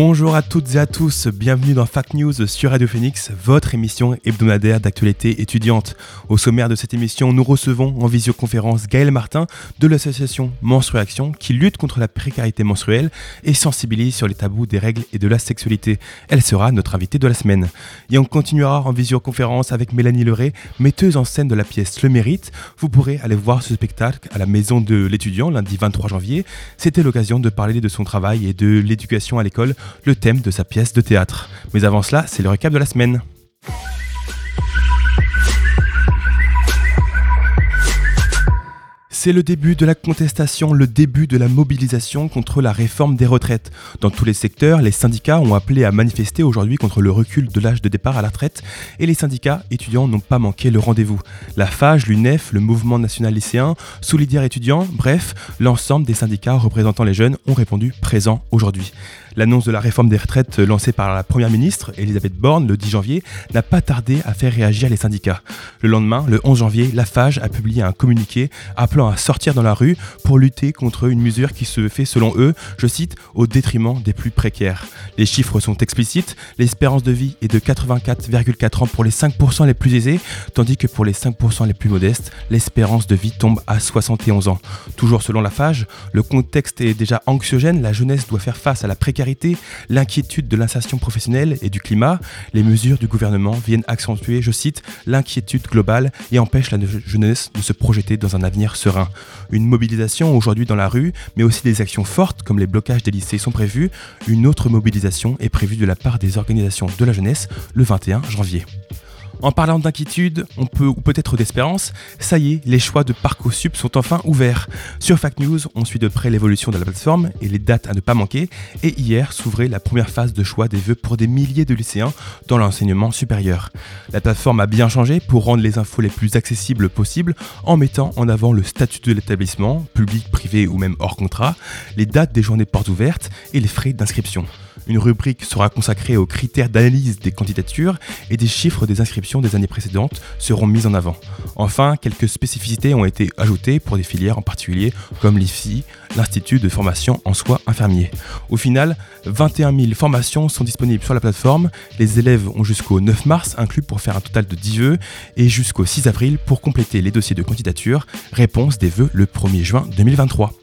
Bonjour à toutes et à tous, bienvenue dans Fact News sur Radio Phoenix, votre émission hebdomadaire d'actualité étudiante. Au sommaire de cette émission, nous recevons en visioconférence Gaël Martin de l'association Menstruation qui lutte contre la précarité menstruelle et sensibilise sur les tabous des règles et de la sexualité. Elle sera notre invitée de la semaine. Et on continuera en visioconférence avec Mélanie Leray, metteuse en scène de la pièce Le Mérite. Vous pourrez aller voir ce spectacle à la maison de l'étudiant lundi 23 janvier. C'était l'occasion de parler de son travail et de l'éducation à l'école le thème de sa pièce de théâtre. Mais avant cela, c'est le récap de la semaine. C'est le début de la contestation, le début de la mobilisation contre la réforme des retraites. Dans tous les secteurs, les syndicats ont appelé à manifester aujourd'hui contre le recul de l'âge de départ à la retraite et les syndicats étudiants n'ont pas manqué le rendez-vous. La FAGE, l'UNEF, le Mouvement national lycéen, Solidaire étudiant, bref, l'ensemble des syndicats représentant les jeunes ont répondu présent aujourd'hui. L'annonce de la réforme des retraites lancée par la Première ministre, Elisabeth Borne, le 10 janvier, n'a pas tardé à faire réagir les syndicats. Le lendemain, le 11 janvier, la FAGE a publié un communiqué appelant à sortir dans la rue pour lutter contre une mesure qui se fait, selon eux, je cite, au détriment des plus précaires. Les chiffres sont explicites, l'espérance de vie est de 84,4 ans pour les 5% les plus aisés, tandis que pour les 5% les plus modestes, l'espérance de vie tombe à 71 ans. Toujours selon la FAGE, le contexte est déjà anxiogène, la jeunesse doit faire face à la précarité l'inquiétude de l'insertion professionnelle et du climat, les mesures du gouvernement viennent accentuer, je cite, l'inquiétude globale et empêchent la jeunesse de se projeter dans un avenir serein. Une mobilisation aujourd'hui dans la rue, mais aussi des actions fortes comme les blocages des lycées sont prévus. Une autre mobilisation est prévue de la part des organisations de la jeunesse le 21 janvier. En parlant d'inquiétude, on peut ou peut-être d'espérance, ça y est, les choix de Parcoursup sont enfin ouverts. Sur Fact News, on suit de près l'évolution de la plateforme et les dates à ne pas manquer. Et hier s'ouvrait la première phase de choix des vœux pour des milliers de lycéens dans l'enseignement supérieur. La plateforme a bien changé pour rendre les infos les plus accessibles possibles en mettant en avant le statut de l'établissement, public, privé ou même hors contrat, les dates des journées portes ouvertes et les frais d'inscription. Une rubrique sera consacrée aux critères d'analyse des candidatures et des chiffres des inscriptions des années précédentes seront mis en avant. Enfin, quelques spécificités ont été ajoutées pour des filières en particulier comme l'IFSI, l'Institut de formation en soins infirmiers. Au final, 21 000 formations sont disponibles sur la plateforme. Les élèves ont jusqu'au 9 mars inclus pour faire un total de 10 vœux et jusqu'au 6 avril pour compléter les dossiers de candidature. Réponse des vœux le 1er juin 2023.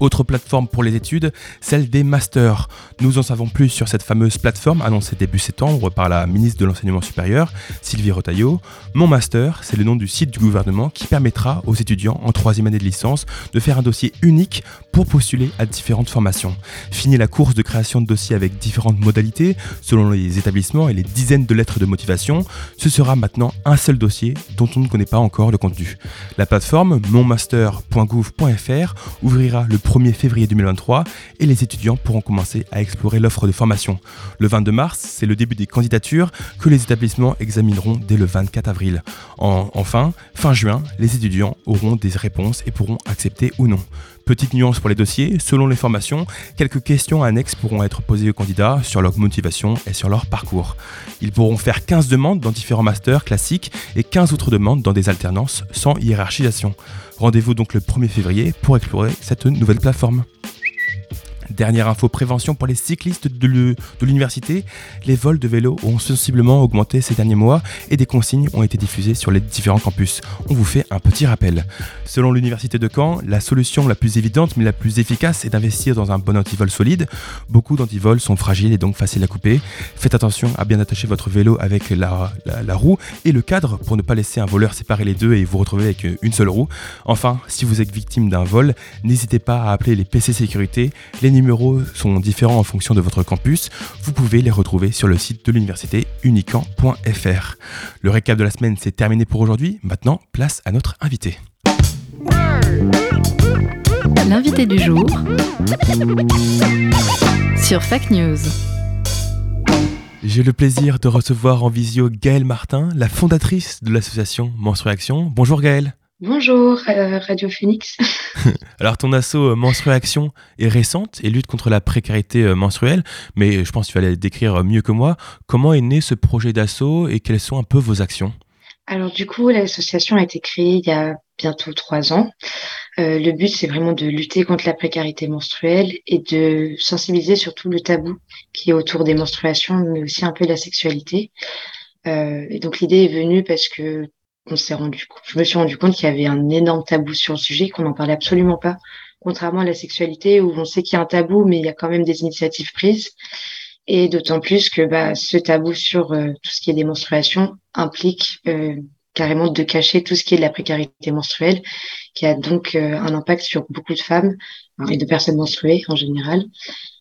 Autre plateforme pour les études, celle des masters. Nous en savons plus sur cette fameuse plateforme annoncée début septembre par la ministre de l'Enseignement supérieur, Sylvie Rotaillot. Mon master, c'est le nom du site du gouvernement qui permettra aux étudiants en troisième année de licence de faire un dossier unique pour postuler à différentes formations. Fini la course de création de dossiers avec différentes modalités selon les établissements et les dizaines de lettres de motivation. Ce sera maintenant un seul dossier dont on ne connaît pas encore le contenu. La plateforme monmaster.gouv.fr ouvrira le 1er février 2023 et les étudiants pourront commencer à explorer l'offre de formation. Le 22 mars, c'est le début des candidatures que les établissements examineront dès le 24 avril. enfin, fin juin, les étudiants auront des réponses et pourront accepter ou non. Petite nuance pour les dossiers, selon les formations, quelques questions annexes pourront être posées aux candidats sur leur motivation et sur leur parcours. Ils pourront faire 15 demandes dans différents masters classiques et 15 autres demandes dans des alternances sans hiérarchisation. Rendez-vous donc le 1er février pour explorer cette nouvelle plateforme. Dernière info prévention pour les cyclistes de l'université, les vols de vélos ont sensiblement augmenté ces derniers mois et des consignes ont été diffusées sur les différents campus. On vous fait un petit rappel. Selon l'université de Caen, la solution la plus évidente mais la plus efficace est d'investir dans un bon antivol solide. Beaucoup d'antivols sont fragiles et donc faciles à couper. Faites attention à bien attacher votre vélo avec la, la roue et le cadre pour ne pas laisser un voleur séparer les deux et vous retrouver avec une seule roue. Enfin, si vous êtes victime d'un vol, n'hésitez pas à appeler les PC sécurité, les numéros sont différents en fonction de votre campus. Vous pouvez les retrouver sur le site de l'université unican.fr. Le récap de la semaine, c'est terminé pour aujourd'hui. Maintenant, place à notre invité. L'invité du jour sur Fake News. J'ai le plaisir de recevoir en visio Gaëlle Martin, la fondatrice de l'association Menstruation. Bonjour Gaëlle. Bonjour euh, Radio Phoenix. Alors ton asso euh, Menstruation est récente et lutte contre la précarité euh, menstruelle, mais je pense que tu vas la décrire mieux que moi. Comment est né ce projet d'assaut et quelles sont un peu vos actions? Alors du coup, l'association a été créée il y a bientôt trois ans. le but, c'est vraiment de lutter contre la précarité menstruelle et de sensibiliser sur tout le tabou qui est autour des menstruations, mais aussi un peu de la sexualité. et donc l'idée est venue parce que on s'est rendu, je me suis rendu compte qu'il y avait un énorme tabou sur le sujet, qu'on n'en parlait absolument pas, contrairement à la sexualité où on sait qu'il y a un tabou, mais il y a quand même des initiatives prises. Et d'autant plus que bah, ce tabou sur euh, tout ce qui est des menstruations implique euh, carrément de cacher tout ce qui est de la précarité menstruelle, qui a donc euh, un impact sur beaucoup de femmes et de personnes menstruées en général.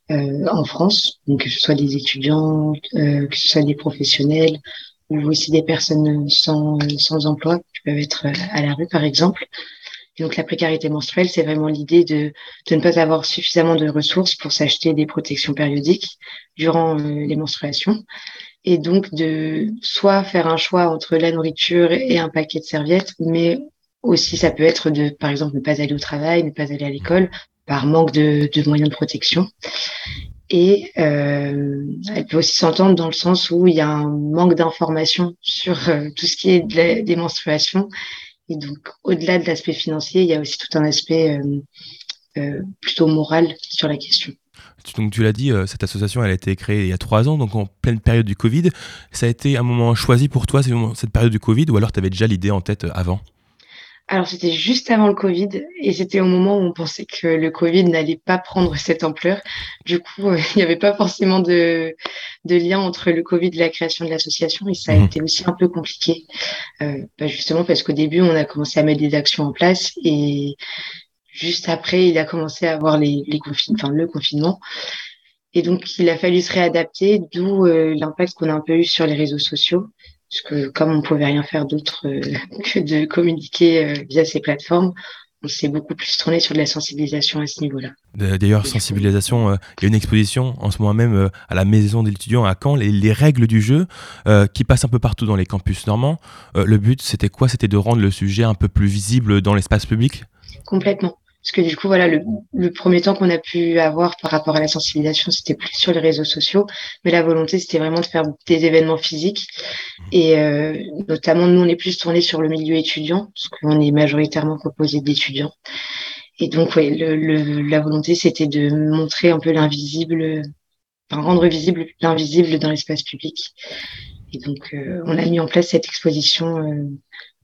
en France, donc que ce soit des étudiants, que ce soit des professionnels, ou aussi des personnes sans, sans emploi qui peuvent être à la rue, par exemple. Donc la précarité menstruelle, c'est vraiment l'idée de, de ne pas avoir suffisamment de ressources pour s'acheter des protections périodiques durant euh, les menstruations. Et donc de soit faire un choix entre la nourriture et un paquet de serviettes, mais aussi ça peut être de, par exemple, ne pas aller au travail, ne pas aller à l'école par manque de, de moyens de protection. Et euh, elle peut aussi s'entendre dans le sens où il y a un manque d'information sur euh, tout ce qui est de des menstruations. Et donc, au-delà de l'aspect financier, il y a aussi tout un aspect euh, plutôt moral sur la question. Donc tu l'as dit, cette association elle a été créée il y a trois ans, donc en pleine période du Covid. Ça a été un moment choisi pour toi, cette période du Covid, ou alors tu avais déjà l'idée en tête avant? Alors c'était juste avant le Covid et c'était au moment où on pensait que le Covid n'allait pas prendre cette ampleur. Du coup, euh, il n'y avait pas forcément de, de, lien entre le Covid et la création de l'association et ça a mmh. été aussi un peu compliqué. Euh, bah justement parce qu'au début, on a commencé à mettre des actions en place et juste après, il a commencé à avoir les, les enfin, le confinement. Et donc, il a fallu se réadapter, d'où euh, l'impact qu'on a un peu eu sur les réseaux sociaux parce que comme on pouvait rien faire d'autre euh, que de communiquer euh, via ces plateformes, on s'est beaucoup plus tourné sur de la sensibilisation à ce niveau-là. D'ailleurs, sensibilisation, euh, il y a une exposition en ce moment même à la Maison de l'étudiant à Caen, les, les, règles du jeu, qui passent un peu partout dans les campus normands. le but, c'était quoi? C'était de rendre le sujet un peu plus visible dans l'espace public? Complètement. Parce que du coup, voilà, le, le premier temps qu'on a pu avoir par rapport à la sensibilisation, c'était plus sur les réseaux sociaux, mais la volonté, c'était vraiment de faire des événements physiques. Et euh, notamment, nous, on est plus tourné sur le milieu étudiant, parce qu'on est majoritairement composé d'étudiants. Et donc, ouais, le, le, la volonté, c'était de montrer un peu l'invisible, enfin, rendre visible l'invisible dans l'espace public. Et donc, euh, on a mis en place cette exposition euh,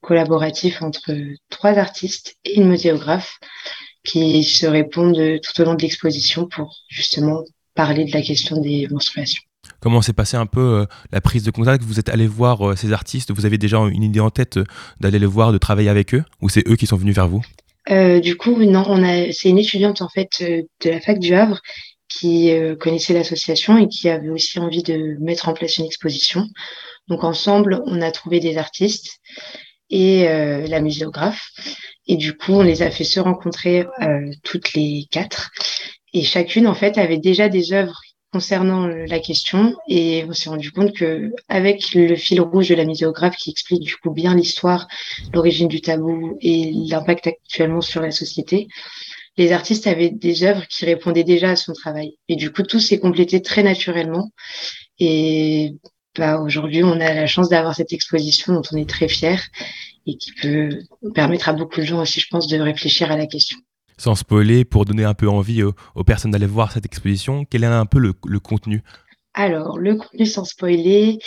collaborative entre trois artistes et une muséographe qui se répondent tout au long de l'exposition pour justement parler de la question des menstruations. Comment s'est passé un peu euh, la prise de contact? Vous êtes allé voir euh, ces artistes? Vous avez déjà une idée en tête euh, d'aller les voir, de travailler avec eux? Ou c'est eux qui sont venus vers vous? Du coup, non, on a, c'est une étudiante en fait de la fac du Havre qui connaissait l'association et qui avait aussi envie de mettre en place une exposition. Donc ensemble, on a trouvé des artistes et la muséographe. Et du coup, on les a fait se rencontrer euh, toutes les quatre. Et chacune, en fait, avait déjà des œuvres concernant la question. Et on s'est rendu compte que avec le fil rouge de la muséographe qui explique du coup bien l'histoire, l'origine du tabou et l'impact actuellement sur la société, les artistes avaient des œuvres qui répondaient déjà à son travail. Et du coup, tout s'est complété très naturellement. Et bah, aujourd'hui, on a la chance d'avoir cette exposition dont on est très fiers et qui peut permettre à beaucoup de gens aussi, je pense, de réfléchir à la question. Sans spoiler, pour donner un peu envie aux, personnes d'aller voir cette exposition, quel est un peu le, contenu? Alors, le contenu sans spoiler,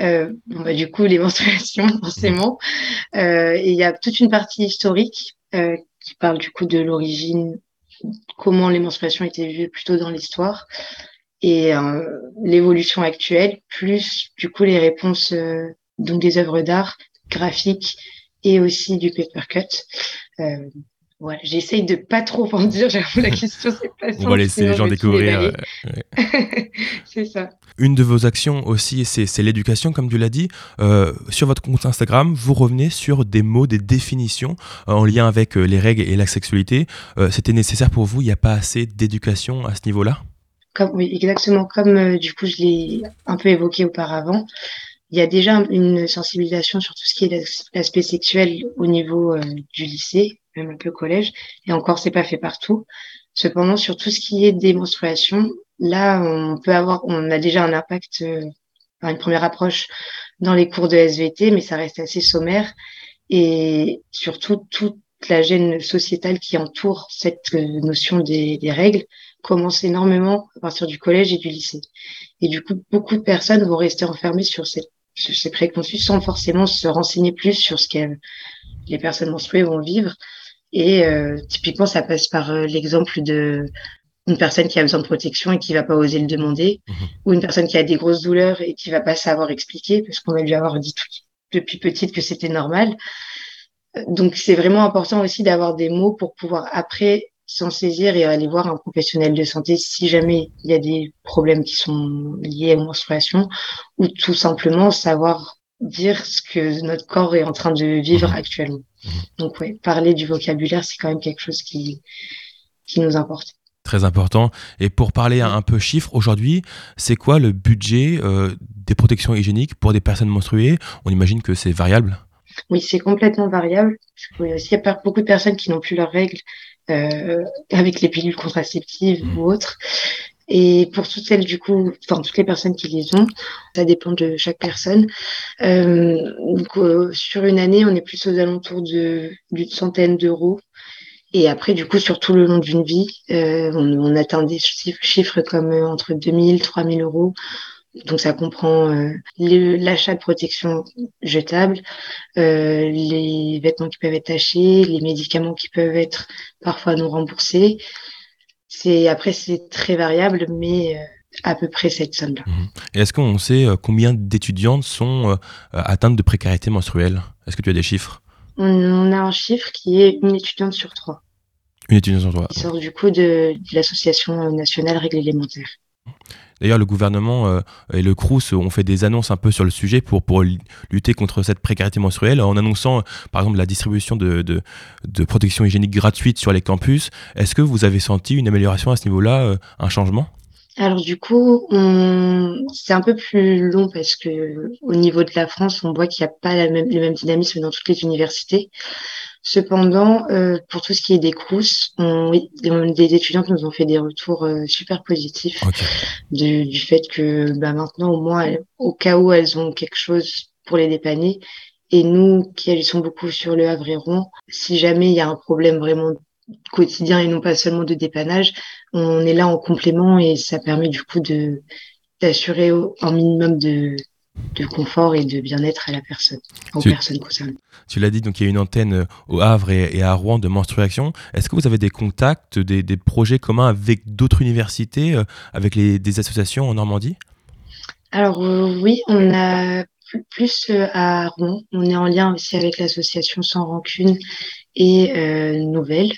euh, bon, bah, du coup, les menstruations, forcément. Euh, il y a toute une partie historique euh, qui parle du coup de l'origine, comment les menstruations étaient vues plutôt dans l'histoire, et euh, l'évolution actuelle, plus du coup les réponses euh, donc des œuvres d'art graphiques et aussi du paper cut. Euh, Voilà, j'essaye de pas trop en dire, j'avoue la question c'est pas simple. On va laisser les gens découvrir. euh, c'est ça. Une de vos actions aussi, c'est l'éducation, comme tu l'as dit. Euh, sur votre compte Instagram, vous revenez sur des mots, des définitions euh, en lien avec les règles et la sexualité. C'était nécessaire pour vous? Il n'y a pas assez d'éducation à ce niveau-là? Comme, oui, exactement comme euh, du coup je l'ai un peu évoqué auparavant. Il y a déjà une sensibilisation sur tout ce qui est l'as- l'aspect sexuel au niveau euh, du lycée, même un peu collège, et encore c'est pas fait partout. Cependant, sur tout ce qui est des menstruations, là on peut avoir, on a déjà un impact, euh, une première approche dans les cours de SVT, mais ça reste assez sommaire et surtout toute la gêne sociétale qui entoure cette euh, notion des, des règles commence énormément à partir du collège et du lycée. Et du coup, beaucoup de personnes vont rester enfermées sur, ces préconçus sans forcément se renseigner plus sur ce que les personnes menstruées vont vivre. Et euh, typiquement, ça passe par euh, l'exemple de une personne qui a besoin de protection et qui va pas oser le demander, Mhm. ou une personne qui a des grosses douleurs et qui va pas savoir expliquer parce qu'on va lui avoir dit tout, depuis petite que c'était normal. Euh, Donc, c'est vraiment important aussi d'avoir des mots pour pouvoir après s'en saisir et aller voir un professionnel de santé si jamais il y a des problèmes qui sont liés aux menstruations ou tout simplement savoir dire ce que notre corps est en train de vivre actuellement. Donc ouais, parler du vocabulaire, c'est quand même quelque chose qui, qui nous importe. Très important. Et pour parler un, un peu chiffres, aujourd'hui, c'est quoi le budget euh, des protections hygiéniques pour des personnes menstruées? On imagine que c'est variable. Oui, c'est complètement variable. Qu'il y a aussi beaucoup de personnes qui n'ont plus leurs règles avec les pilules contraceptives Mhm. ou autres. Et pour toutes celles, du coup, enfin, toutes les personnes qui les ont, ça dépend de chaque personne. Euh, donc, euh, sur une année, on est plus aux alentours de, d'une centaine d'euros. Et après, du coup, sur tout le long d'une vie, euh, on, on atteint des chiffres, chiffres comme euh, entre 2000, 3000 euros. Donc, ça comprend euh, l'achat de protection jetable, euh, les vêtements qui peuvent être tachés, les médicaments qui peuvent être parfois non remboursés. C'est après c'est très variable, mais euh, à peu près cette somme-là. Et est-ce qu'on sait combien d'étudiantes sont atteintes de précarité menstruelle? Est-ce que tu as des chiffres? On, a un chiffre qui est une étudiante sur trois, Une étudiante sur toi. qui sort du coup de, de l'association nationale règles élémentaires. D'ailleurs, le gouvernement euh, et le CRUS ont fait des annonces un peu sur le sujet pour, pour lutter contre cette précarité menstruelle en annonçant, euh, par exemple, la distribution de, de, de protection hygiénique gratuite sur les campus. Est-ce que vous avez senti une amélioration à ce niveau-là, euh, un changement? Alors du coup, c'est un peu plus long parce que au niveau de la France, on voit qu'il n'y a pas le même dynamisme dans toutes les universités. Cependant, euh, pour tout ce qui est des CRUS, on... oui, des étudiantes nous ont fait des retours euh, super positifs du, du fait que bah, maintenant, au moins, elles- au cas où elles ont quelque chose pour les dépanner, et nous qui agissons beaucoup sur le Havre-et-Rouen, si jamais il y a un problème vraiment quotidien et non pas seulement de dépannage, on est là en complément et ça permet du coup de d'assurer un minimum de, de confort et de bien-être à la personne, aux Tu- personnes concernées. Tu l'as dit, donc il y a une antenne euh, au Havre et, et à Rouen de Menstruation. Est-ce que vous avez des contacts, des, des projets communs avec d'autres universités, euh, avec les, des associations en Normandie? Alors euh, oui, on a plus, plus euh, à Rouen, on est en lien aussi avec l'association Sans Rancune et Nouvelle.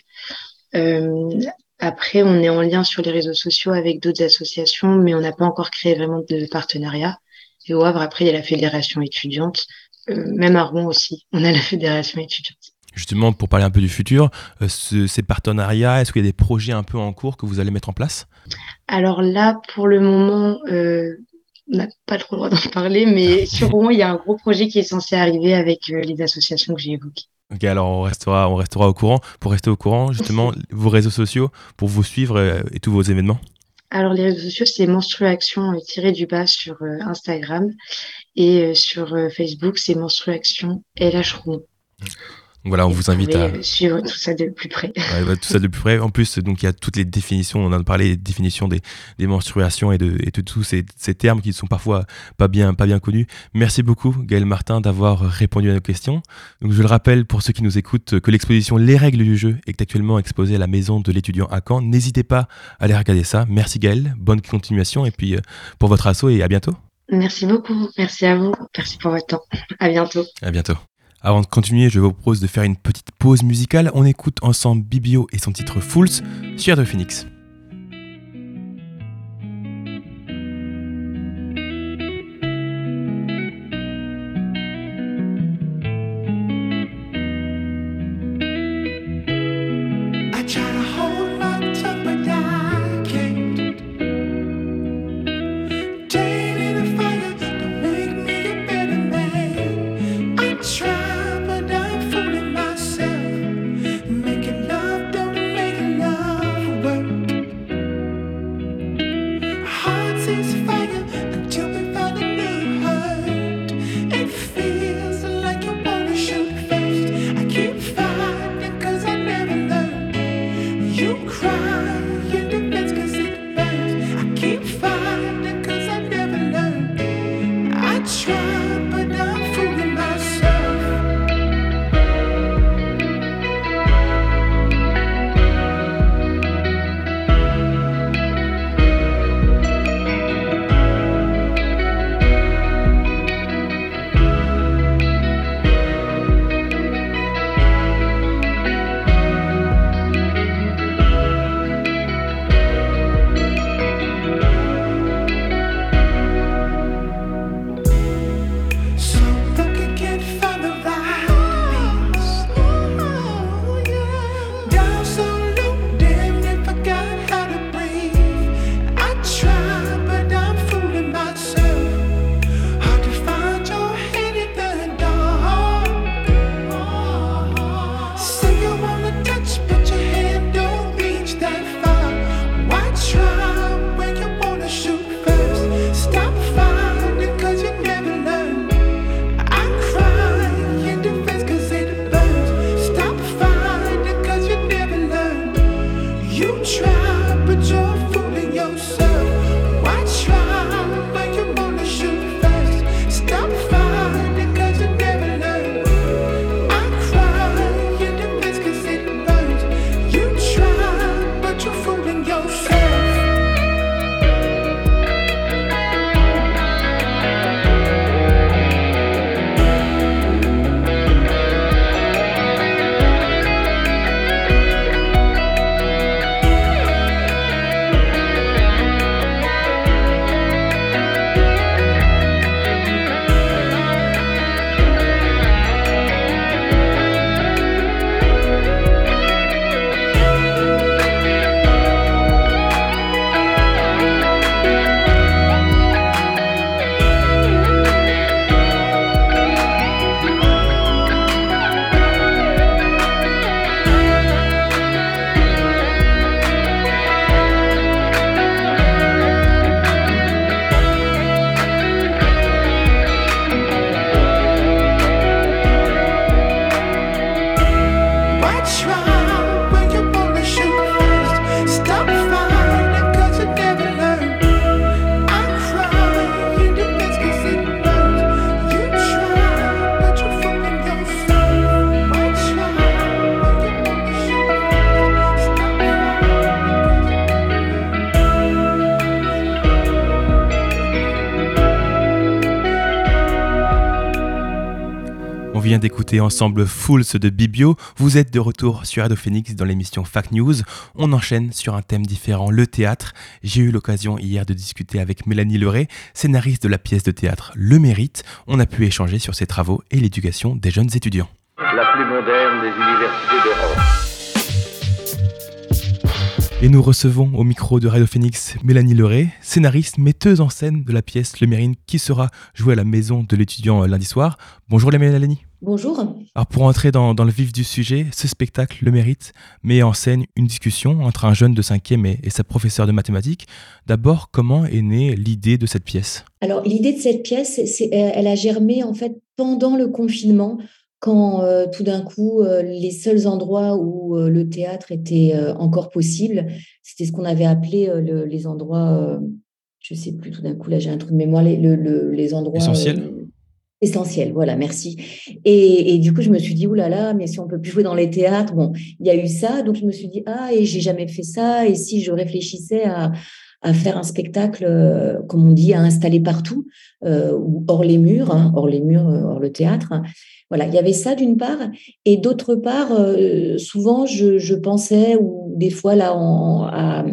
Après, on est en lien sur les réseaux sociaux avec d'autres associations, mais on n'a pas encore créé vraiment de partenariat. Et au Havre, après, il y a la fédération étudiante, Euh, même à Rouen aussi, on a la fédération étudiante. Justement, pour parler un peu du futur, euh, ce- ces partenariats, est-ce qu'il y a des projets un peu en cours que vous allez mettre en place? Alors là, pour le moment, euh, on n'a pas trop le droit d'en parler, mais sur Rouen, il y a un gros projet qui est censé arriver avec les associations que j'ai évoquées. Ok, alors on restera, on restera au courant. Pour rester au courant, justement, vos réseaux sociaux, pour vous suivre et tous vos événements? Alors, les réseaux sociaux, c'est Menstruaction euh, tiré du bas sur euh, Instagram et euh, sur euh, Facebook, c'est Menstruaction LH Rouen. Voilà, on vous invite à suivre tout ça de plus près. ouais, bah, tout ça de plus près. En plus, donc il y a toutes les définitions. On en a parlé, les définitions des, des menstruations et de, et de tous ces, ces termes qui sont parfois pas bien, pas bien connus. Merci beaucoup, Gaël Martin, d'avoir répondu à nos questions. Donc je le rappelle pour ceux qui nous écoutent que l'exposition Les règles du jeu est actuellement exposée à la maison de l'étudiant à Caen. N'hésitez pas à aller regarder ça. Merci Gaël, bonne continuation et puis euh, pour votre assaut et à bientôt. Merci beaucoup. Merci à vous. Merci pour votre temps. À bientôt. À bientôt. Avant de continuer, je vous propose de faire une petite pause musicale. On écoute ensemble Bibio et son titre Fools sur de Phoenix. Ensemble Fools de Bibio. Vous êtes de retour sur Radio Phoenix dans l'émission Fact News. On enchaîne sur un thème différent, le théâtre. J'ai eu l'occasion hier de discuter avec Mélanie Leray, scénariste de la pièce de théâtre Le Mérite. On a pu échanger sur ses travaux et l'éducation des jeunes étudiants. La plus moderne des universités d'Europe. Et nous recevons au micro de Radio Phoenix Mélanie Leray, scénariste, metteuse en scène de la pièce Le Mérite qui sera jouée à la maison de l'étudiant lundi soir. Bonjour la Mélanie. Bonjour. Alors pour entrer dans, le vif du sujet, ce spectacle Le Mérite met en scène une discussion entre un jeune de 5e et, et sa professeure de mathématiques. D'abord, comment est née l'idée de cette pièce? Alors l'idée de cette pièce, c'est, elle a germé en fait pendant le confinement, quand euh, tout d'un coup, euh, les seuls endroits où euh, le théâtre était encore possible, c'était ce qu'on avait appelé les endroits, je ne sais plus, tout d'un coup, là j'ai un trou de mémoire, les, les endroits... Essentiels Essentiel, voilà, merci. Et, du coup, je me suis dit, oulala, mais si on peut plus jouer dans les théâtres, bon, il y a eu ça, donc je me suis dit, ah, et j'ai jamais fait ça, et si je réfléchissais à, à faire un spectacle, euh, comme on dit, à installer partout, euh, hors les murs, hein, hors les murs, euh, hors le théâtre. Voilà, il y avait ça d'une part, et d'autre part, souvent je, pensais, ou des fois là, à,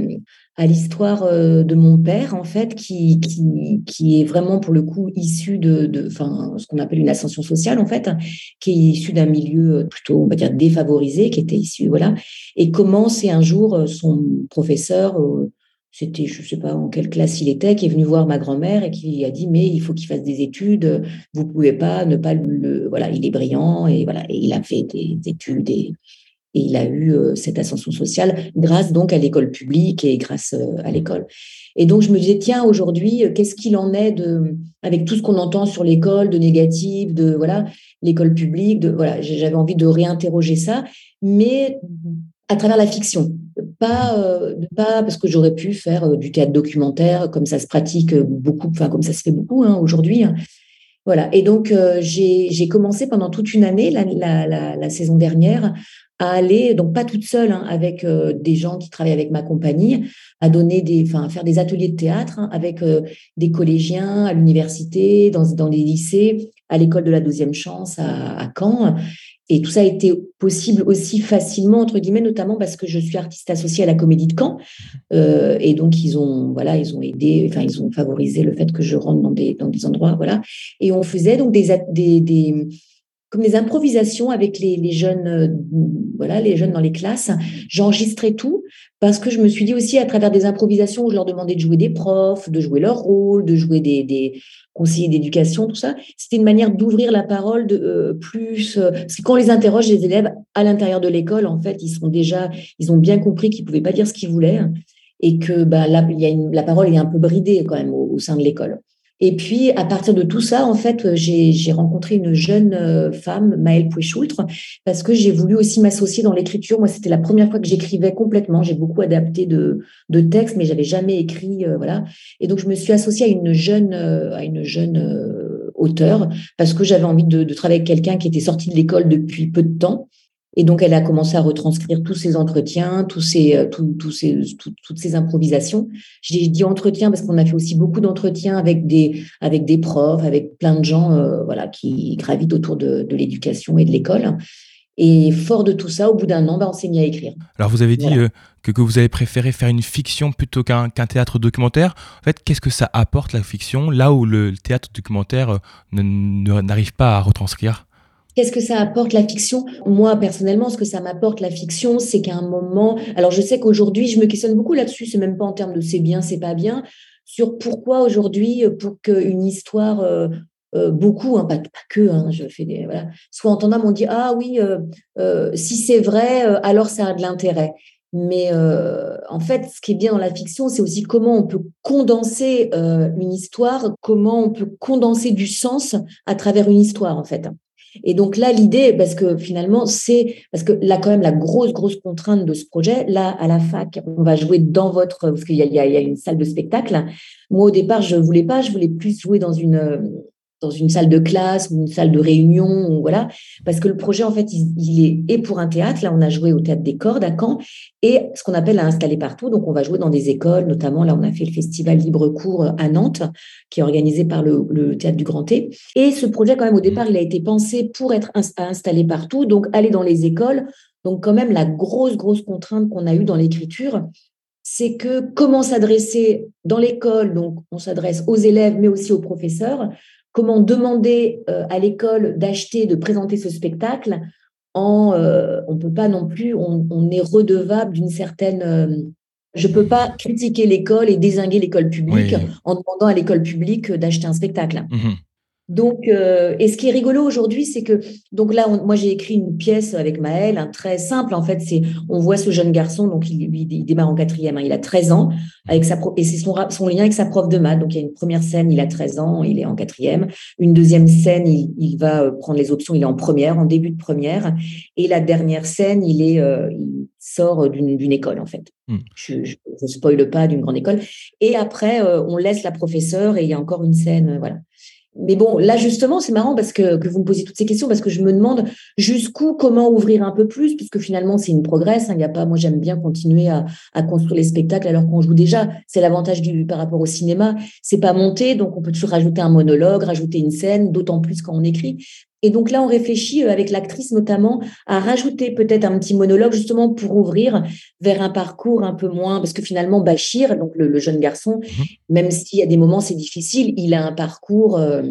l'histoire de mon père, en fait, qui, qui, qui, est vraiment pour le coup issu de, de ce qu'on appelle une ascension sociale, en fait, qui est issu d'un milieu plutôt, on va dire, défavorisé, qui était issu, voilà, et comment c'est un jour son professeur c'était, je ne sais pas en quelle classe il était, qui est venu voir ma grand-mère et qui a dit mais il faut qu'il fasse des études, vous pouvez pas ne pas le, voilà, il est brillant et voilà, et il a fait des études et, il a eu euh, cette ascension sociale grâce donc à l'école publique et grâce euh, à l'école. Et donc je me disais tiens aujourd'hui qu'est-ce qu'il en est de avec tout ce qu'on entend sur l'école de négatif, de voilà l'école publique, de voilà j'avais envie de réinterroger ça, mais à travers la fiction pas, euh, pas parce que j'aurais pu faire euh, du théâtre documentaire comme ça se pratique beaucoup, enfin comme ça se fait beaucoup hein, aujourd'hui. Hein. Voilà. Et donc euh, j'ai commencé pendant toute une année la, la, saison dernière à aller, donc pas toute seule, hein, avec des gens qui travaillent avec ma compagnie, à donner des, enfin, faire des ateliers de théâtre avec des collégiens à l'université, dans, dans les lycées, à l'école de la deuxième chance à, à Caen, et tout ça a été possible aussi facilement, entre guillemets, notamment parce que je suis artiste associée à la Comédie de Caen. Euh, et donc, ils ont, voilà, ils ont aidé, enfin, ils ont favorisé le fait que je rentre dans des, dans des endroits, voilà. Et on faisait donc des, des, comme des improvisations avec les, jeunes, euh, voilà, les jeunes dans les classes. J'enregistrais tout parce que je me suis dit aussi à travers des improvisations où je leur demandais de jouer des profs, de jouer leur rôle, de jouer des, conseillers d'éducation, tout ça. C'était une manière d'ouvrir la parole de euh, plus euh, parce que quand on les interroge les élèves à l'intérieur de l'école, en fait, ils sont déjà, ils ont bien compris qu'ils pouvaient pas dire ce qu'ils voulaient et que bah, la parole est un peu bridée quand même au sein de l'école. Et puis, à partir de tout ça, en fait, j'ai rencontré une jeune euh, femme, Maëlle Pouéchoultre, parce que j'ai voulu aussi m'associer dans l'écriture. Moi, c'était la première fois que j'écrivais complètement. J'ai beaucoup adapté de, de textes, mais j'avais jamais écrit, euh, voilà. Et donc, je me suis associée à une jeune, euh, à une jeune auteure parce que j'avais envie de travailler avec quelqu'un qui était sorti de l'école depuis peu de temps et donc, elle a commencé à retranscrire tous ces entretiens, tous ces, euh, tous, ces, toutes ces improvisations. J'ai dit entretien parce qu'on a fait aussi beaucoup d'entretiens avec des, avec des profs, avec plein de gens euh, voilà, qui gravitent autour de, de l'éducation et de l'école. Et fort de tout ça, au bout d'un an, bah, on s'est mis à écrire. Alors, vous avez dit euh, que, que, vous avez préféré faire une fiction plutôt qu'un théâtre documentaire. En fait, qu'est-ce que ça apporte, la fiction, là où le, théâtre documentaire n'arrive pas à retranscrire? Qu'est-ce que ça apporte la fiction? Moi, personnellement, ce que ça m'apporte la fiction, c'est qu'à un moment, alors je sais qu'aujourd'hui, je me questionne beaucoup là-dessus, c'est même pas en termes de c'est bien, c'est pas bien, sur pourquoi aujourd'hui, pour qu'une histoire, euh, euh, beaucoup, hein, pas, que, hein, je fais des, voilà, soit entendable, on dit ah oui, euh, si c'est vrai, alors ça a de l'intérêt. Mais en fait, ce qui est bien dans la fiction, c'est aussi comment on peut condenser une histoire, comment on peut condenser du sens à travers une histoire, en fait. Et donc là, l'idée, parce que finalement, c'est parce que là, quand même, la grosse, grosse contrainte de ce projet, là, à la fac, on va jouer dans votre, parce qu'il y, a une salle de spectacle. Moi, au départ, je voulais pas, je voulais plus jouer dans une dans une salle de classe ou une salle de réunion, ou voilà, parce que le projet, en fait, il, est et pour un théâtre. Là, on a joué au théâtre des cordes à Caen, et ce qu'on appelle à installer partout. Donc, on va jouer dans des écoles, notamment là, on a fait le festival Libre Cours à Nantes, qui est organisé par le, théâtre du Grand T. Et ce projet, quand même, au départ, il a été pensé pour être installé partout, donc aller dans les écoles. Donc, quand même, la grosse, grosse contrainte qu'on a eue dans l'écriture, c'est que comment s'adresser dans l'école, donc on s'adresse aux élèves, mais aussi aux professeurs, comment demander euh, à l'école d'acheter, de présenter ce spectacle en, euh, on peut pas non plus, on, est redevable d'une certaine. Euh, je peux pas critiquer l'école et désinguer l'école publique en demandant à l'école publique d'acheter un spectacle. Mmh donc, euh, et ce qui est rigolo aujourd'hui, c'est que donc là, moi j'ai écrit une pièce avec Maël, un très simple. En fait, c'est on voit ce jeune garçon, donc il, il démarre en quatrième, hein, il a 13 ans, avec sa et c'est son, son lien avec sa prof de maths. Donc il y a une première scène, il a 13 ans, il est en quatrième. Une deuxième scène, il, va euh, prendre les options, il est en première, en début de première. Et la dernière scène, il est, euh, il sort d'une école en fait. Hmm. Je, ne spoile pas d'une grande école. Et après, on laisse la professeure et il y a encore une scène, voilà. Mais bon, là justement, c'est marrant parce que, que, vous me posez toutes ces questions parce que je me demande jusqu'où, comment ouvrir un peu plus, puisque finalement c'est une progresse. Hein. N'y a pas, moi j'aime bien continuer à, à, construire les spectacles alors qu'on joue déjà. C'est l'avantage du par rapport au cinéma, c'est pas monté, donc on peut toujours rajouter un monologue, rajouter une scène, d'autant plus quand on écrit. Et donc là, on réfléchit euh, avec l'actrice notamment à rajouter peut-être un petit monologue justement pour ouvrir vers un parcours un peu moins, parce que finalement, Bachir, donc le, jeune garçon, mhm. même s'il y a des moments c'est difficile, il a un parcours euh,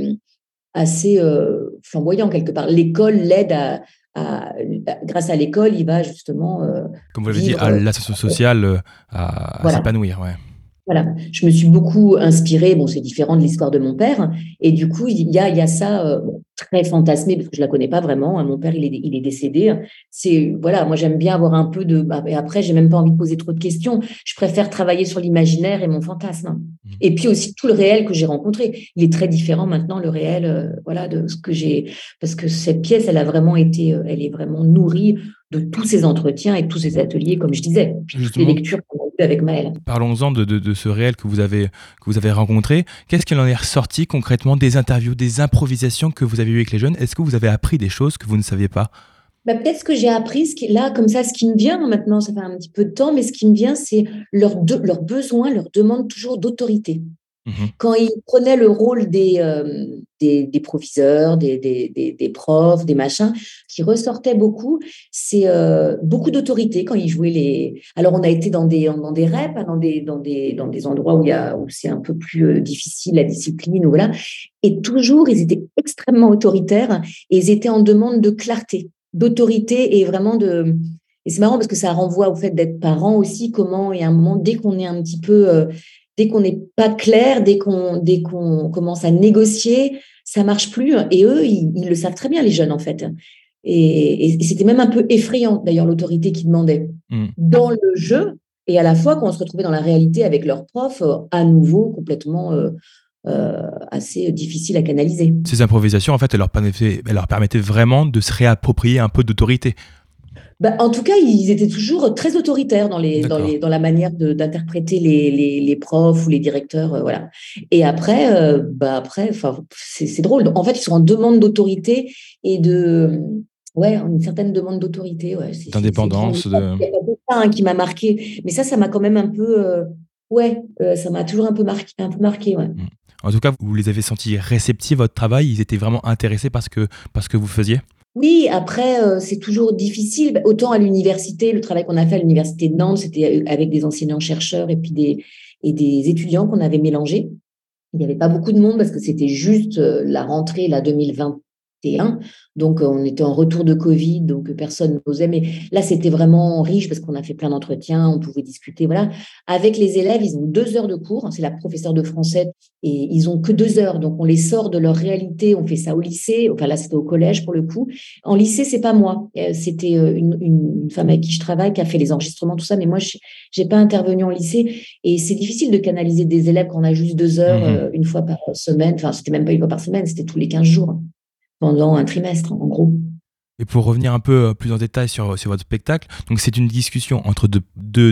assez euh, flamboyant quelque part. L'école l'aide à, grâce à l'école, il va justement. Comme vous l'avez dit, à l'association sociale à, s'épanouir. Ouais. Voilà, je me suis beaucoup inspirée. Bon, c'est différent de l'histoire de mon père, et du coup, il y a, il y a ça euh, très fantasmé parce que je la connais pas vraiment. Hein. Mon père, il est, il est décédé. C'est voilà, moi j'aime bien avoir un peu de. Bah, et après, j'ai même pas envie de poser trop de questions. Je préfère travailler sur l'imaginaire et mon fantasme. Mmh. Et puis aussi tout le réel que j'ai rencontré. Il est très différent maintenant le réel, euh, voilà, de ce que j'ai parce que cette pièce, elle a vraiment été, euh, elle est vraiment nourrie de tous ces entretiens et tous ces ateliers, comme je disais, puis toutes les lectures qu'on avec Maëlle. Parlons-en de, de, ce réel que vous avez, que vous avez rencontré. Qu'est-ce qu'il en est ressorti concrètement des interviews, des improvisations que vous avez eues avec les jeunes? Est-ce que vous avez appris des choses que vous ne saviez pas? Bah, Peut-être ce que j'ai appris, ce qui, là, comme ça, ce qui me vient maintenant, ça fait un petit peu de temps, mais ce qui me vient, c'est leur, de, leur besoin, leur demande toujours d'autorité. Mmh Quand ils prenaient le rôle des, euh, des, des, proviseurs, des, des, des, profs, des machins, qui ressortait beaucoup, c'est euh, beaucoup d'autorité quand ils jouaient les. Alors, on a été dans des, dans des reps, hein, dans des, dans des, dans des endroits où, il où c'est un peu plus euh, difficile, la discipline, voilà. Et toujours, ils étaient extrêmement autoritaires et ils étaient en demande de clarté, d'autorité et vraiment de. Et c'est marrant parce que ça renvoie au fait d'être parent aussi, comment, il y a un moment, dès qu'on est un petit peu dès qu'on n'est pas clair, dès qu'on dès qu'on commence à négocier, ça marche plus. Et eux, ils, le savent très bien, les jeunes, en fait. Et, c'était même un peu effrayant, d'ailleurs, l'autorité qui demandait. Hmm. Dans le jeu, et à la fois quand on se retrouvait dans la réalité avec leurs profs, euh, à nouveau complètement euh, euh, assez difficile à canaliser. Ces improvisations, en fait, elles leur, permettaient, elles leur permettaient vraiment de se réapproprier un peu d'autorité. Bah, en tout cas, ils étaient toujours très autoritaires dans, les, dans, les, dans la manière d'interpréter les, les, les, profs ou les directeurs. Euh, voilà. Et après, euh, bah après c'est drôle. En fait, ils sont en demande d'autorité et de. Ouais, une certaine demande d'autorité. Ouais, D'indépendance. De... Il y a pas ça qui m'a marqué. Mais ça, ça m'a quand même un peu. Euh, ouais, ça m'a toujours un peu marqué. Un peu marqué ouais. Mmh. En tout cas, vous les avez sentis réceptifs votre travail. Ils étaient vraiment intéressés par ce que, par ce que vous faisiez? Oui, après, euh, c'est toujours difficile. Bah, autant à l'université, le travail qu'on a fait à l'université de Nantes, c'était euh, avec des enseignants-chercheurs et puis des, et des étudiants qu'on avait mélangés. Il n'y avait pas beaucoup de monde parce que c'était juste euh, la rentrée, la 2021. Donc, euh, on était en retour de Covid, donc euh, personne n'osait. Mais là, c'était vraiment riche parce qu'on a fait plein d'entretiens, on pouvait discuter. Voilà. Avec les élèves, ils ont deux heures de cours. C'est la professeure de français et ils ont que deux heures. Donc, on les sort de leur réalité. On fait ça au lycée. Enfin, là, c'était au collège pour le coup. En lycée, c'est pas moi. Euh, c'était une, une, femme avec qui je travaille qui a fait les enregistrements, tout ça. Mais moi, je n'ai pas intervenu en lycée. Et c'est difficile de canaliser des élèves quand on a juste deux heures, mmh une fois par semaine. Enfin, c'était même pas une fois par semaine, c'était tous les 15 jours pendant un trimestre, en gros. Et pour revenir un peu euh, plus en détail sur, sur votre spectacle, donc c'est une discussion entre deux,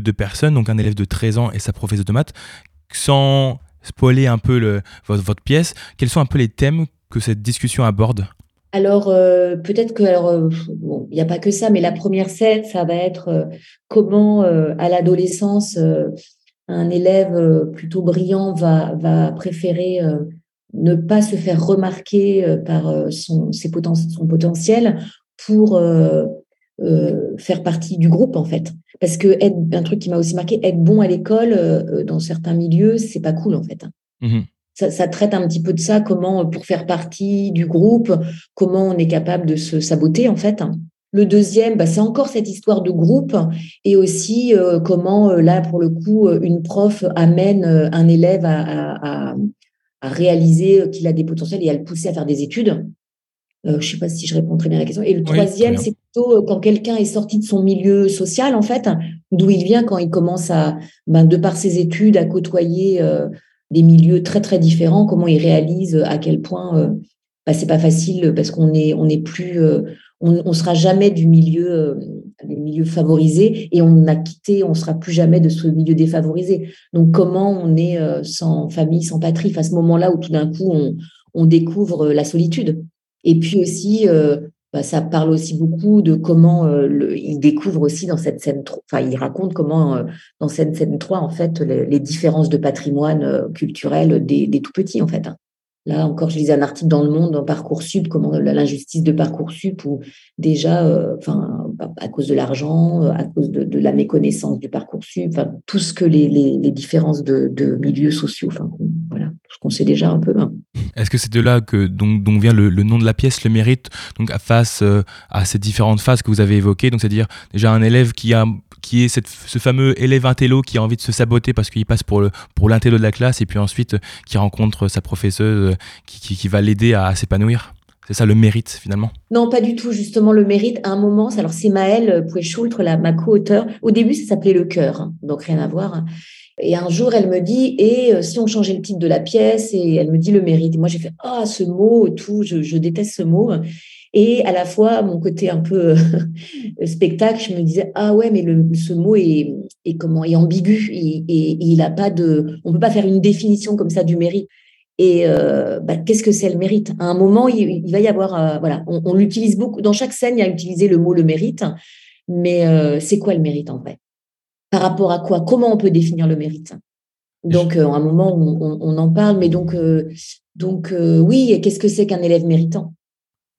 deux, personnes, donc un élève de 13 ans et sa professeure de maths, sans spoiler un peu le, votre, votre, pièce, quels sont un peu les thèmes que cette discussion aborde? Alors, euh, peut-être que, alors, euh, bon, il n'y a pas que ça, mais la première scène, ça va être comment, à l'adolescence, un élève plutôt brillant va, va préférer ne pas se faire remarquer euh, par euh, son, ses son potentiel pour euh, faire partie du groupe en fait. Parce que être, un truc qui m'a aussi marqué, être bon à l'école dans certains milieux, c'est pas cool en fait. Mmh ça, traite un petit peu de ça, comment pour faire partie du groupe, comment on est capable de se saboter en fait. Le deuxième, bah, c'est encore cette histoire de groupe et aussi comment, là, pour le coup, une prof amène un élève à, à réaliser qu'il a des potentiels et à le pousser à faire des études. Euh, je ne sais pas si je réponds très bien à la question. Et le troisième, c'est plutôt euh, quand quelqu'un est sorti de son milieu social, en fait, d'où il vient, quand il commence à, ben, de par ses études, à côtoyer euh, des milieux très, très différents, comment il réalise à quel point euh, ben, c'est pas facile parce qu'on est, on est plus, on ne sera jamais du milieu des milieux favorisés et on a quitté, on sera plus jamais de ce milieu défavorisé. Donc comment on est sans famille, sans patrie, à ce moment-là où tout d'un coup on, découvre la solitude. Et puis aussi, bah, ça parle aussi beaucoup de comment il découvre aussi dans cette scène, enfin il raconte comment dans cette scène 3 en fait les, différences de patrimoine culturel des, des tout petits en fait. Hein. Là encore, je lisais un article dans Le Monde, en Parcoursup, comment l'injustice de Parcoursup, où déjà, euh, enfin, à cause de l'argent, euh, à cause de, la méconnaissance du Parcoursup, enfin, tout ce que les, les, différences de, milieux sociaux, enfin, voilà, ce qu'on sait déjà un peu. Hein. Est-ce que c'est de là que donc, donc vient le, nom de la pièce, le mérite, donc face euh, à ces différentes phases que vous avez évoquées, donc c'est-à-dire déjà un élève qui a qui est cette, ce fameux élève intello qui a envie de se saboter parce qu'il passe pour, le, pour l'intello de la classe et puis ensuite qui rencontre sa professeuse qui, qui, va l'aider à, s'épanouir? C'est ça le mérite finalement Non, pas du tout. Justement, le mérite, à un moment, alors c'est Maëlle Pouet-Choultre, ma co-auteure. Au début, ça s'appelait Le Cœur, hein, donc rien à voir. Et un jour, elle me dit, et euh, si on changeait le titre de la pièce, et elle me dit le mérite. Et moi, j'ai fait, ah, ce mot, tout, je, déteste ce mot. Et à la fois, mon côté un peu spectacle, je me disais ah ouais, mais le, ce mot est, comment est ambigu et, il a pas de, on peut pas faire une définition comme ça du mérite. Et euh, bah, qu'est-ce que c'est le mérite? À un moment, il, va y avoir, euh, voilà, on, l'utilise beaucoup dans chaque scène. Il y a utilisé le mot le mérite, mais euh, c'est quoi le mérite en vrai? Par rapport à quoi? Comment on peut définir le mérite? Donc, à un moment, on, en parle, mais donc oui, qu'est-ce que c'est qu'un élève méritant?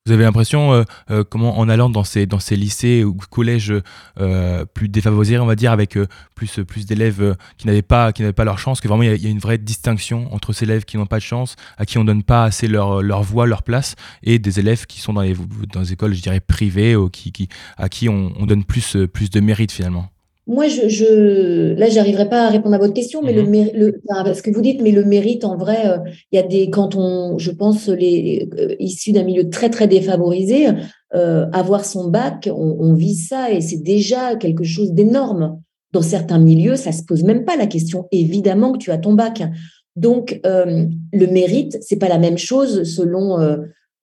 Vous avez l'impression, euh, euh, comment en allant dans ces, dans ces lycées ou collèges euh, plus défavorisés, on va dire, avec plus, plus d'élèves qui n'avaient pas, qui pas leur chance, que vraiment il y, a une vraie distinction entre ces élèves qui n'ont pas de chance, à qui on donne pas assez leur, leur voix, leur place, et des élèves qui sont dans les, dans les écoles, je dirais, privées, ou qui, qui, à qui on, on donne plus, plus de mérite finalement. Moi, je, je là, j'arriverai pas à répondre à votre question, mais le, mhm. le parce que vous dites, mais le mérite, en vrai, euh, il y a des, quand on, je pense, les euh, issus d'un milieu très très défavorisé, euh, avoir son bac, on, on vit ça et c'est déjà quelque chose d'énorme. Dans certains milieux, ça se pose même pas la question. Évidemment que tu as ton bac. Donc, le mérite, c'est pas la même chose selon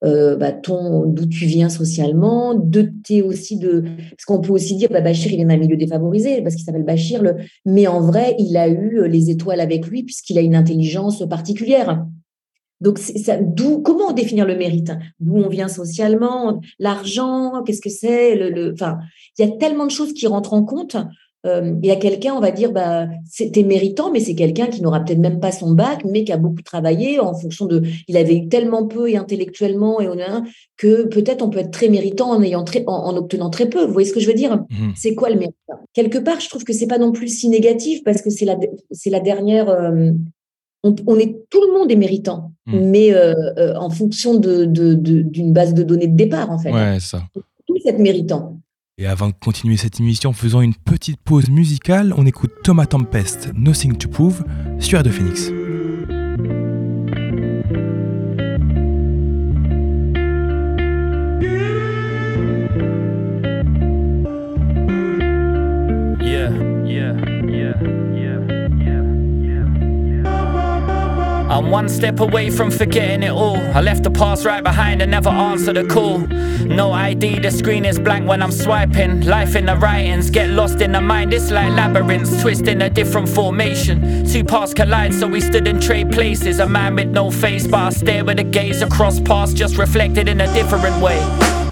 euh, bah, d'où tu viens socialement, de t'es aussi de parce qu'on peut aussi dire bah, Bachir il est dans un milieu défavorisé parce qu'il s'appelle Bachir, le... mais en vrai il a eu euh, les étoiles avec lui puisqu'il a une intelligence particulière. Donc ça, d'où comment définir le mérite? D'où on vient socialement, l'argent, qu'est-ce que c'est? Le, enfin il y a tellement de choses qui rentrent en compte euh, il y a quelqu'un, on va dire, bah, c'était méritant, mais c'est quelqu'un qui n'aura peut-être même pas son bac, mais qui a beaucoup travaillé en fonction de. Il avait eu tellement peu et intellectuellement et on a que peut-être on peut être très méritant en ayant très, en, obtenant très peu. Vous voyez ce que je veux dire? Mmh. C'est quoi le mérite? Quelque part, je trouve que c'est pas non plus si négatif parce que c'est la c'est la dernière. Euh, on, est tout le monde est méritant, mmh. mais euh, en fonction de, d'une base de données de départ en fait. Ouais, ça. Tout être méritant. Et avant de continuer cette émission, faisons une petite pause musicale. On écoute Thomas Tempest, Nothing to Prove, sur Radio Phoenix. I'm one step away from forgetting it all. I left the past right behind and never answered a call. No ID, the screen is blank when I'm swiping. Life in the writings, get lost in the mind. It's like labyrinths, twist in a different formation. Two paths collide, so we stood in trade places. A man with no face, but I stare with a gaze across paths, just reflected in a different way.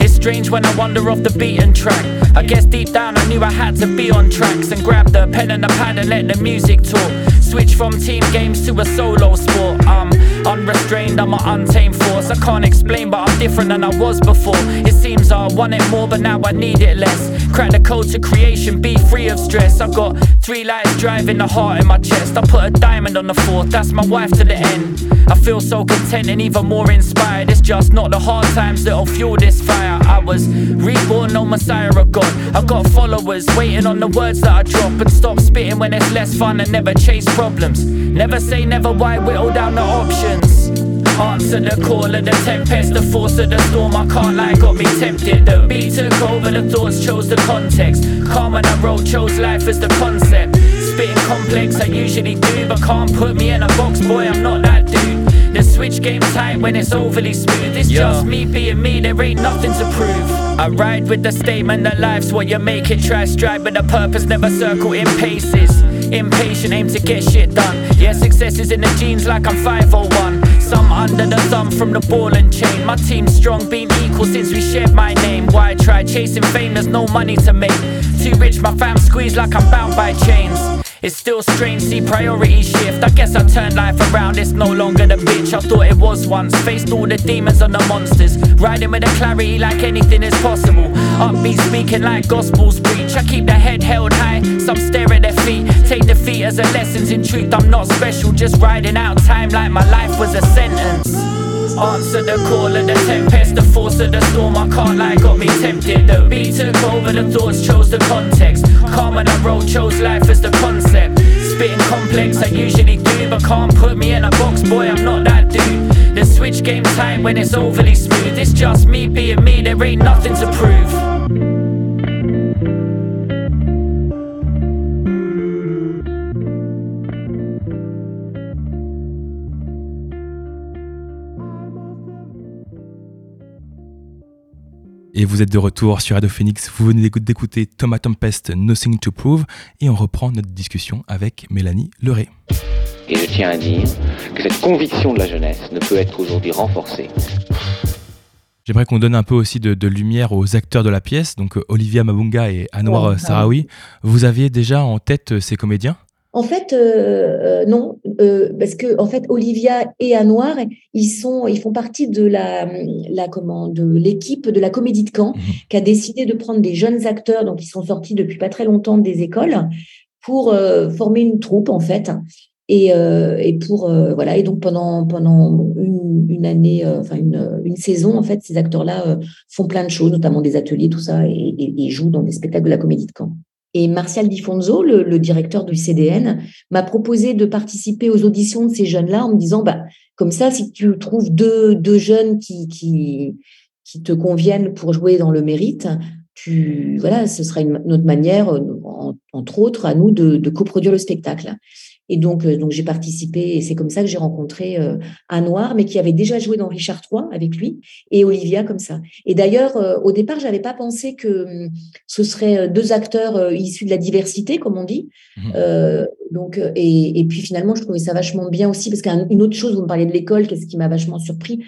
It's strange when I wander off the beaten track. I guess deep down I knew I had to be on tracks and grab the pen and the pad and let the music talk. Switch from team games to a solo sport. I'm unrestrained, I'm an untamed force. I can't explain, but I'm different than I was before. It seems I want it more, but now I need it less. Crack the code to creation, be free of stress. I've got three lights driving the heart in my chest. I put a diamond on the fourth, that's my wife to the end. I feel so content and even more inspired. It's just not the hard times that'll fuel this fire. I was reborn, no messiah of God. I've got followers waiting on the words that I drop and stop spitting when it's less fun and never chase problems. Never say never, why whittle down the options. Answer the call of the tempest, the force of the storm. I can't lie, got me tempted. The beat took over, the thoughts chose the context. Calm when I wrote, chose life as the concept. Spitting complex, I usually do, but can't put me in a box, boy, I'm not that dude. There's switch game tight when it's overly smooth. It's just me being me, there ain't nothing to prove. I ride with the statement that life's what you make it. Try stride with a purpose, never circle in paces. Impatient, aim to get shit done. Yeah, success is in the genes like I'm 501. Some under the thumb from the ball and chain. My team's strong, been equal since we shared my name. Why try chasing fame? There's no money to make. Too rich, my fam squeezed like I'm bound by chains. It's still strange, see priorities shift. I guess I turned life around, it's no longer the bitch I thought it was once. Faced all the demons and the monsters. Riding with a clarity like anything is possible. Upbeat speaking like gospels preach. I keep the head held high, some stare at their feet. Take defeat as a lessons in truth. I'm not special, just riding out time like my life was a sentence. Answer the call of the tempest, the force of the storm. I can't lie, got me tempted. The beat took over, the thoughts chose the context. Calm when I wrote, chose life as the concept. Spitting complex, I usually do, but can't put me in a box, boy. I'm not that dude. Et vous êtes de retour sur Radio Phoenix. Vous venez d'écou- d'écouter Thomas Tempest, Nothing to Prove. Et on reprend notre discussion avec Mélanie Leray. Et je tiens à dire que cette conviction de la jeunesse ne peut être aujourd'hui renforcée. J'aimerais qu'on donne un peu aussi de, de lumière aux acteurs de la pièce, donc euh, Olivia Mabunga et Anwar Ouais, Sarawi. Vous aviez déjà en tête euh, ces comédiens? En fait, euh, non, euh, parce que en fait, Olivia et Anouar, ils sont, ils font partie de la, la comment, de l'équipe de la Comédie de Caen, qui a décidé de prendre des jeunes acteurs, donc ils sont sortis depuis pas très longtemps des écoles, pour euh, former une troupe en fait, et, euh, et pour euh, voilà, et donc pendant pendant une, une année, euh, enfin une, une saison en fait, ces acteurs-là euh, font plein de choses, notamment des ateliers, tout ça, et, et, et jouent dans des spectacles de la Comédie de Caen. Et Martial Di Fonzo, le, le directeur du CDN, m'a proposé de participer aux auditions de ces jeunes-là en me disant, bah, comme ça, si tu trouves deux, deux jeunes qui, qui, qui te conviennent pour jouer dans le mérite, tu, voilà, ce sera une, autre manière, euh, en- entre autres, à nous de, de coproduire le spectacle. Et donc, euh, donc j'ai participé et c'est comme ça que j'ai rencontré euh, un noir, mais qui avait déjà joué dans Richard III avec lui et Olivia comme ça. Et d'ailleurs, euh, au départ, j'avais pas pensé que hum, ce seraient deux acteurs euh, issus de la diversité, comme on dit. Euh, donc, et, et puis finalement, je trouvais ça vachement bien aussi parce qu'une autre chose, vous me parliez de l'école, qu'est-ce qui m'a vachement surpris?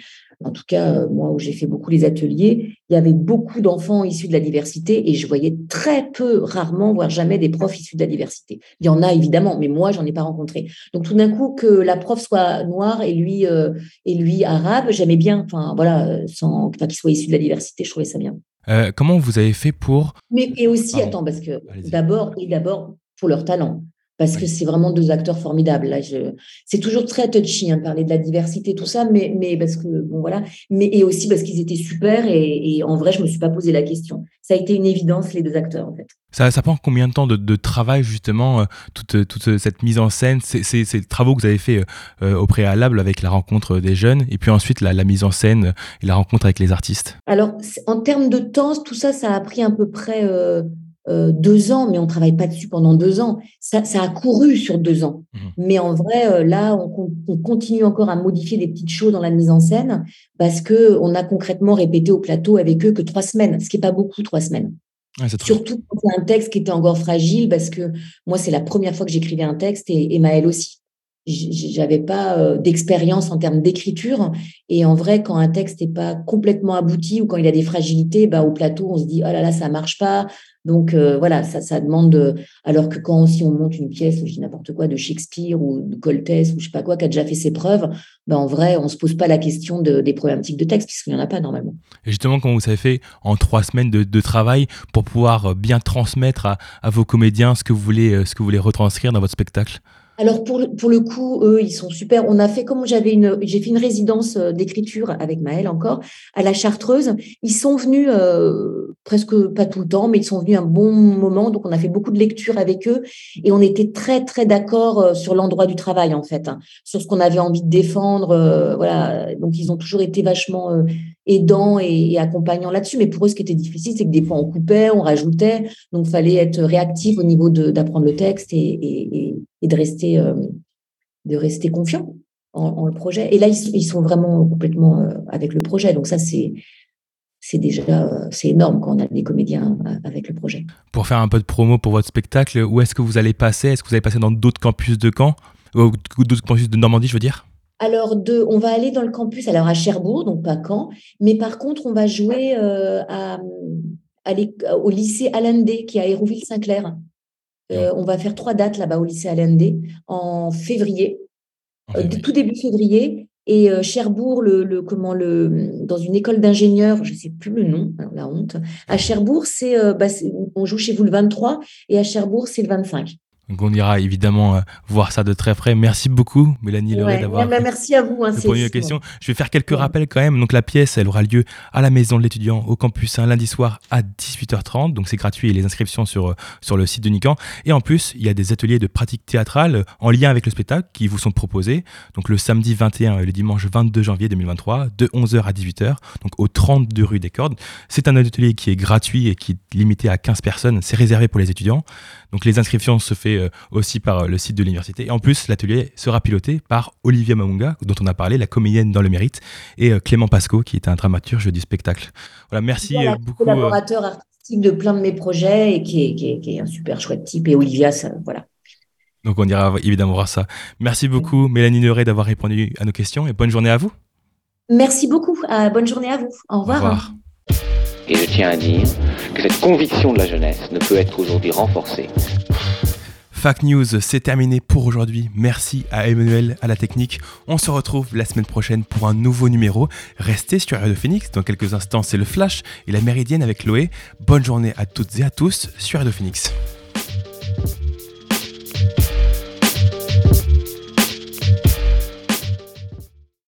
En tout cas, euh, moi, où j'ai fait beaucoup les ateliers, il y avait beaucoup d'enfants issus de la diversité et je voyais très peu, rarement, voire jamais des profs issus de la diversité. Il y en a évidemment, mais moi, j'en ai pas rencontré. Donc tout d'un coup, que la prof soit noire et lui euh, et lui arabe, j'aimais bien. Enfin voilà, euh, sans, enfin qu'il soit issu de la diversité, je trouvais ça bien. Euh, comment vous avez fait pour... Mais et aussi, Pardon. attends, parce que d'abord et d'abord pour leur talent. Parce que c'est vraiment deux acteurs formidables. Là, je... c'est toujours très touchy hein, de parler de la diversité, tout ça, mais, mais parce que bon voilà, mais et aussi parce qu'ils étaient super et, et en vrai, je me suis pas posé la question. Ça a été une évidence les deux acteurs en fait. Ça, ça prend combien de temps de, de travail justement, euh, toute, toute cette mise en scène, ces, travaux que vous avez fait euh, au préalable avec la rencontre des jeunes, et puis ensuite la, la mise en scène et la rencontre avec les artistes? Alors, en termes de temps, tout ça, ça a pris à peu près euh, euh, deux ans, mais on travaille pas dessus pendant deux ans. Ça, ça a couru sur deux ans. Mais en vrai, euh, là, on, con- on continue encore à modifier des petites choses dans la mise en scène parce que on a concrètement répété au plateau avec eux que trois semaines, ce qui est pas beaucoup, trois semaines. Ouais, Surtout quand c'est un texte qui était encore fragile, parce que moi, c'est la première fois que j'écrivais un texte et, et Maëlle aussi. J'avais pas euh, d'expérience en termes d'écriture. Et en vrai, quand un texte n'est pas complètement abouti ou quand il a des fragilités, bah, au plateau, on se dit, oh là là, ça marche pas. Donc euh, voilà, ça, ça demande. de- Alors que quand si on monte une pièce, je dis n'importe quoi, de Shakespeare ou de Coltès ou je sais pas quoi, qui a déjà fait ses preuves, bah, en vrai, on se pose pas la question de- des problématiques de texte, puisqu'il n'y en a pas normalement. Et justement, quand vous avez fait en trois semaines de, de travail pour pouvoir euh, bien transmettre à, à vos comédiens ce que vous voulez, euh, ce que vous voulez retranscrire dans votre spectacle? Alors pour le, pour le coup, eux, ils sont super. On a fait comme j'avais une, j'ai fait une résidence euh, d'écriture avec Maëlle encore à la Chartreuse. Ils sont venus euh, presque pas tout le temps, mais ils sont venus un bon moment. Donc on a fait beaucoup de lectures avec eux et on était très très d'accord sur l'endroit du travail en fait, hein, sur ce qu'on avait envie de défendre. Euh. Donc ils ont toujours été vachement euh, aidants et, accompagnants là-dessus. Mais pour eux, ce qui était difficile, c'est que des fois on coupait, on rajoutait. Donc fallait être réactif au niveau d'apprendre le texte et, euh, de rester confiant. en, le projet. Et là, ils, sont vraiment complètement avec le projet. Donc ça, c'est c'est déjà c'est énorme quand on a des comédiens avec le projet. Pour faire un peu de promo pour votre spectacle, où est-ce que vous allez passer? Est-ce que vous allez passer dans d'autres campus de Caen? Ou d'autres campus de Normandie, je veux dire? Alors, de, on va aller dans le campus, alors à Cherbourg, donc pas Caen, mais par contre, on va jouer à, au lycée Allendé, qui est à Hérouville-Saint-Clair. Euh, on va faire trois dates là-bas au lycée Allendé en février, euh, tout début février. Et euh, Cherbourg, le, comment, le, dans une école d'ingénieurs, je ne sais plus le nom, la honte. À Cherbourg, bah, c'est, on joue chez vous le 23 et à Cherbourg, c'est le 25. Donc on ira évidemment euh, voir ça de très près. Merci beaucoup, Mélanie Leray, d'avoir bah, merci à vous. Hein, répondu. Je vais faire quelques rappels quand même. Donc la pièce, elle aura lieu à la maison de l'étudiant au campus un lundi soir à 18h30. Donc c'est gratuit et les inscriptions sur, euh, sur le site de Nican. Et en plus, il y a des ateliers de pratique théâtrale euh, en lien avec le spectacle qui vous sont proposés. Donc le samedi 21 et le dimanche 22 janvier 2023 de 11h à 18h. Donc au 32 rue des Cordes. C'est un atelier qui est gratuit et qui est limité à 15 personnes. C'est réservé pour les étudiants. Donc les inscriptions se fait euh, aussi par euh, le site de l'université. Et en plus, l'atelier sera piloté par Olivia Mamunga, dont on a parlé, la comédienne dans le mérite, et euh, Clément Pasco, qui est un dramaturge du spectacle. Voilà, merci beaucoup. collaborateur artistique de plein de mes projets et qui est, un super chouette type. Et Olivia, ça, voilà. Donc on ira évidemment voir ça. Merci beaucoup Mélanie Neuret d'avoir répondu à nos questions et bonne journée à vous. Merci beaucoup. bonne journée à vous. Au revoir. Au revoir. Et je tiens à dire que cette conviction de la jeunesse ne peut être aujourd'hui renforcée. Fact News, c'est terminé pour aujourd'hui. Merci à Emmanuel, à la technique. On se retrouve la semaine prochaine pour un nouveau numéro. Restez sur Radio Phoenix. Dans quelques instants, c'est le Flash et la Méridienne avec Loé. Bonne journée à toutes et à tous sur Radio Phoenix.